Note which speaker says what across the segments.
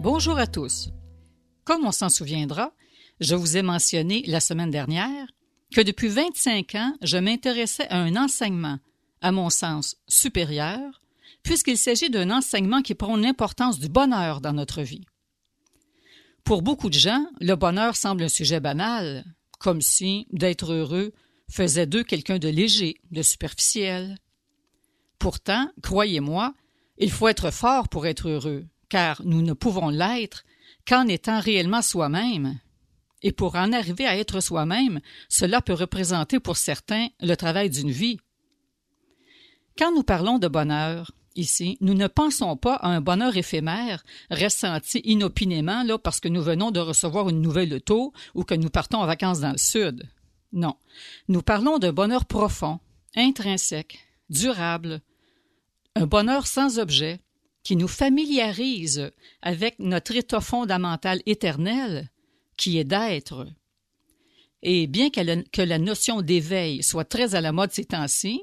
Speaker 1: Bonjour à tous. Comme on s'en souviendra, je vous ai mentionné la semaine dernière que depuis 25 ans, je m'intéressais à un enseignement, à mon sens, supérieur, puisqu'il s'agit d'un enseignement qui prône l'importance du bonheur dans notre vie. Pour beaucoup de gens, le bonheur semble un sujet banal, comme si d'être heureux faisait d'eux quelqu'un de léger, de superficiel. Pourtant, croyez-moi, il faut être fort pour être heureux, car nous ne pouvons l'être qu'en étant réellement soi-même. Et pour en arriver à être soi-même, cela peut représenter pour certains le travail d'une vie. Quand nous parlons de bonheur, ici, nous ne pensons pas à un bonheur éphémère, ressenti inopinément là, parce que nous venons de recevoir une nouvelle auto ou que nous partons en vacances dans le Sud. Non. Nous parlons d'un bonheur profond, intrinsèque, durable, un bonheur sans objet, qui nous familiarise avec notre état fondamental éternel, qui est d'être. Et bien que la notion d'éveil soit très à la mode ces temps-ci,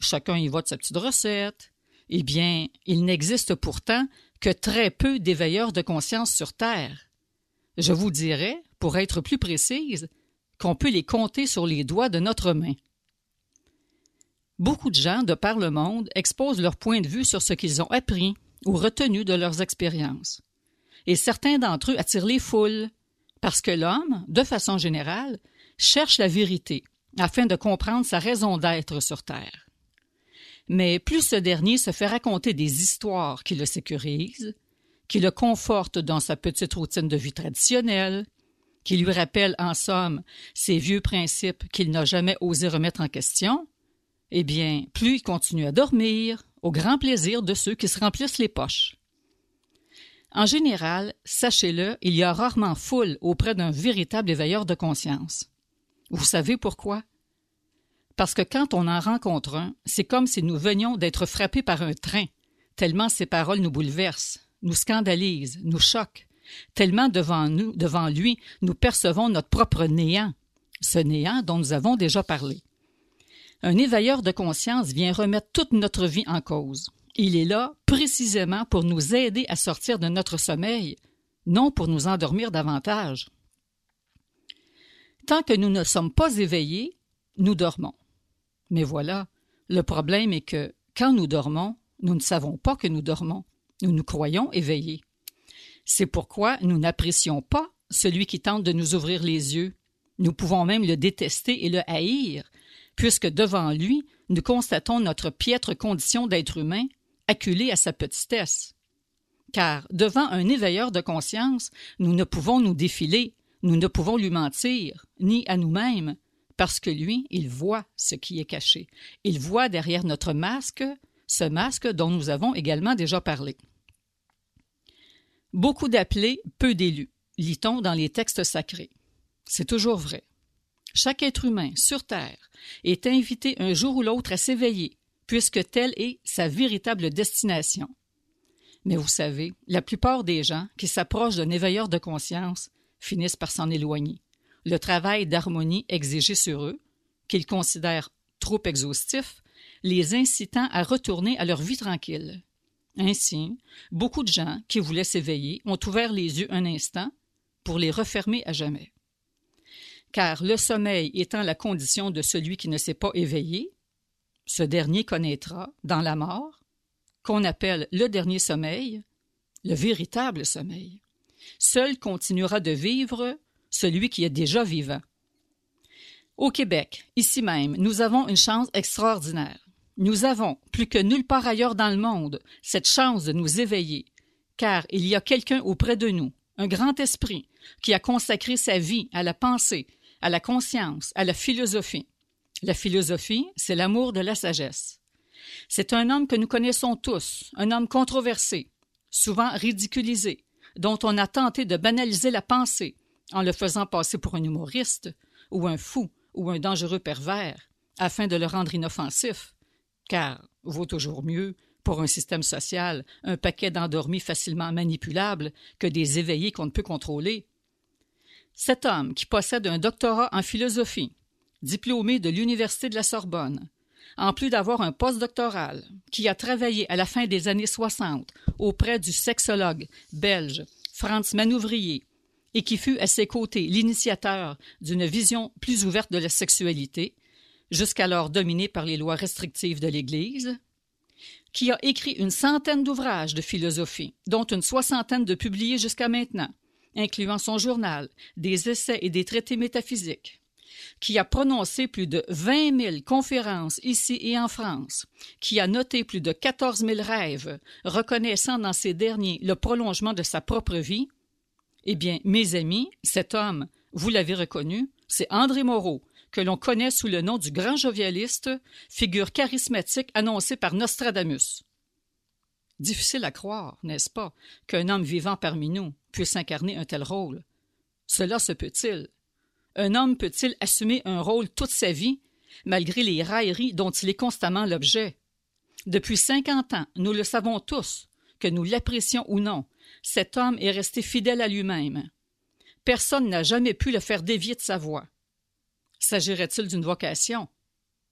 Speaker 1: chacun y va de sa petite recette, eh bien, il n'existe pourtant que très peu d'éveilleurs de conscience sur Terre. Je vous dirais, pour être plus précise, qu'on peut les compter sur les doigts de notre main. Beaucoup de gens de par le monde exposent leur point de vue sur ce qu'ils ont appris, ou retenus de leurs expériences. Et certains d'entre eux attirent les foules, parce que l'homme, de façon générale, cherche la vérité, afin de comprendre sa raison d'être sur Terre. Mais plus ce dernier se fait raconter des histoires qui le sécurisent, qui le confortent dans sa petite routine de vie traditionnelle, qui lui rappellent en somme ses vieux principes qu'il n'a jamais osé remettre en question, eh bien, plus il continue à dormir, au grand plaisir de ceux qui se remplissent les poches. En général, sachez-le, il y a rarement foule auprès d'un véritable éveilleur de conscience. Vous savez pourquoi? Parce que quand on en rencontre un, c'est comme si nous venions d'être frappés par un train, tellement ces paroles nous bouleversent, nous scandalisent, nous choquent, tellement devant nous, devant lui, nous percevons notre propre néant, ce néant dont nous avons déjà parlé. Un éveilleur de conscience vient remettre toute notre vie en cause. Il est là précisément pour nous aider à sortir de notre sommeil, non pour nous endormir davantage. Tant que nous ne sommes pas éveillés, nous dormons. Mais voilà, le problème est que, quand nous dormons, nous ne savons pas que nous dormons. Nous nous croyons éveillés. C'est pourquoi nous n'apprécions pas celui qui tente de nous ouvrir les yeux. Nous pouvons même le détester et le haïr, puisque devant lui, nous constatons notre piètre condition d'être humain, acculé à sa petitesse. Car, devant un éveilleur de conscience, nous ne pouvons nous défiler, nous ne pouvons lui mentir, ni à nous-mêmes, parce que lui, il voit ce qui est caché. Il voit derrière notre masque ce masque dont nous avons également déjà parlé. Beaucoup d'appelés, peu d'élus, lit-on dans les textes sacrés. C'est toujours vrai. Chaque être humain sur Terre est invité un jour ou l'autre à s'éveiller, puisque telle est sa véritable destination. Mais vous savez, la plupart des gens qui s'approchent d'un éveilleur de conscience finissent par s'en éloigner. Le travail d'harmonie exigé sur eux, qu'ils considèrent trop exhaustif, les incitant à retourner à leur vie tranquille. Ainsi, beaucoup de gens qui voulaient s'éveiller ont ouvert les yeux un instant pour les refermer à jamais car le sommeil étant la condition de celui qui ne s'est pas éveillé, ce dernier connaîtra, dans la mort, qu'on appelle le dernier sommeil, le véritable sommeil. Seul continuera de vivre celui qui est déjà vivant. Au Québec, ici même, nous avons une chance extraordinaire. Nous avons, plus que nulle part ailleurs dans le monde, cette chance de nous éveiller, car il y a quelqu'un auprès de nous, un grand esprit, qui a consacré sa vie à la pensée, à la conscience, à la philosophie. La philosophie, c'est l'amour de la sagesse. C'est un homme que nous connaissons tous, un homme controversé, souvent ridiculisé, dont on a tenté de banaliser la pensée en le faisant passer pour un humoriste, ou un fou, ou un dangereux pervers, afin de le rendre inoffensif, car vaut toujours mieux, pour un système social, un paquet d'endormis facilement manipulables que des éveillés qu'on ne peut contrôler, cet homme, qui possède un doctorat en philosophie, diplômé de l'Université de la Sorbonne, en plus d'avoir un postdoctoral, qui a travaillé à la fin des années 60 auprès du sexologue belge Franz Manouvrier, et qui fut à ses côtés l'initiateur d'une vision plus ouverte de la sexualité, jusqu'alors dominée par les lois restrictives de l'Église, qui a écrit une centaine d'ouvrages de philosophie, dont une soixantaine de publiés jusqu'à maintenant, incluant son journal, des essais et des traités métaphysiques, qui a prononcé plus de vingt mille conférences ici et en France, qui a noté plus de quatorze mille rêves, reconnaissant dans ces derniers le prolongement de sa propre vie, eh bien, mes amis, cet homme, vous l'avez reconnu, c'est André Moreau, que l'on connaît sous le nom du grand jovialiste, figure charismatique annoncée par Nostradamus. Difficile à croire, n'est-ce pas, qu'un homme vivant parmi nous puisse incarner un tel rôle. Cela se peut-il? Un homme peut-il assumer un rôle toute sa vie, malgré les railleries dont il est constamment l'objet? Depuis cinquante ans, nous le savons tous, que nous l'apprécions ou non, cet homme est resté fidèle à lui-même. Personne n'a jamais pu le faire dévier de sa voie. S'agirait-il d'une vocation?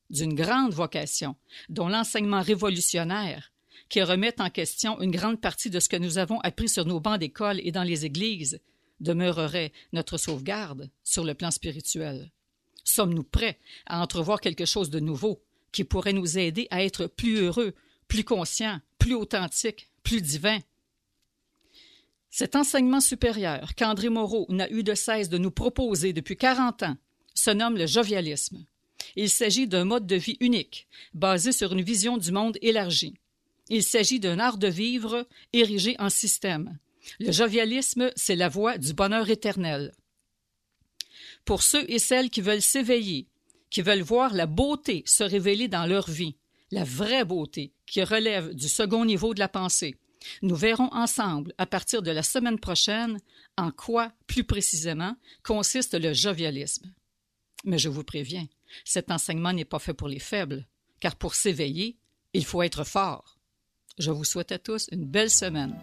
Speaker 1: D'une grande vocation, dont l'enseignement révolutionnaire, qui remet en question une grande partie de ce que nous avons appris sur nos bancs d'école et dans les églises, demeurerait notre sauvegarde sur le plan spirituel. Sommes-nous prêts à entrevoir quelque chose de nouveau qui pourrait nous aider à être plus heureux, plus conscients, plus authentiques, plus divins? Cet enseignement supérieur qu'André Moreau n'a eu de cesse de nous proposer depuis quarante ans se nomme le jovialisme. Il s'agit d'un mode de vie unique, basé sur une vision du monde élargie. Il s'agit d'un art de vivre érigé en système. Le jovialisme, c'est la voie du bonheur éternel. Pour ceux et celles qui veulent s'éveiller, qui veulent voir la beauté se révéler dans leur vie, la vraie beauté qui relève du second niveau de la pensée, nous verrons ensemble, à partir de la semaine prochaine, en quoi, plus précisément, consiste le jovialisme. Mais je vous préviens, cet enseignement n'est pas fait pour les faibles, car pour s'éveiller, il faut être fort. Je vous souhaite à tous une belle semaine.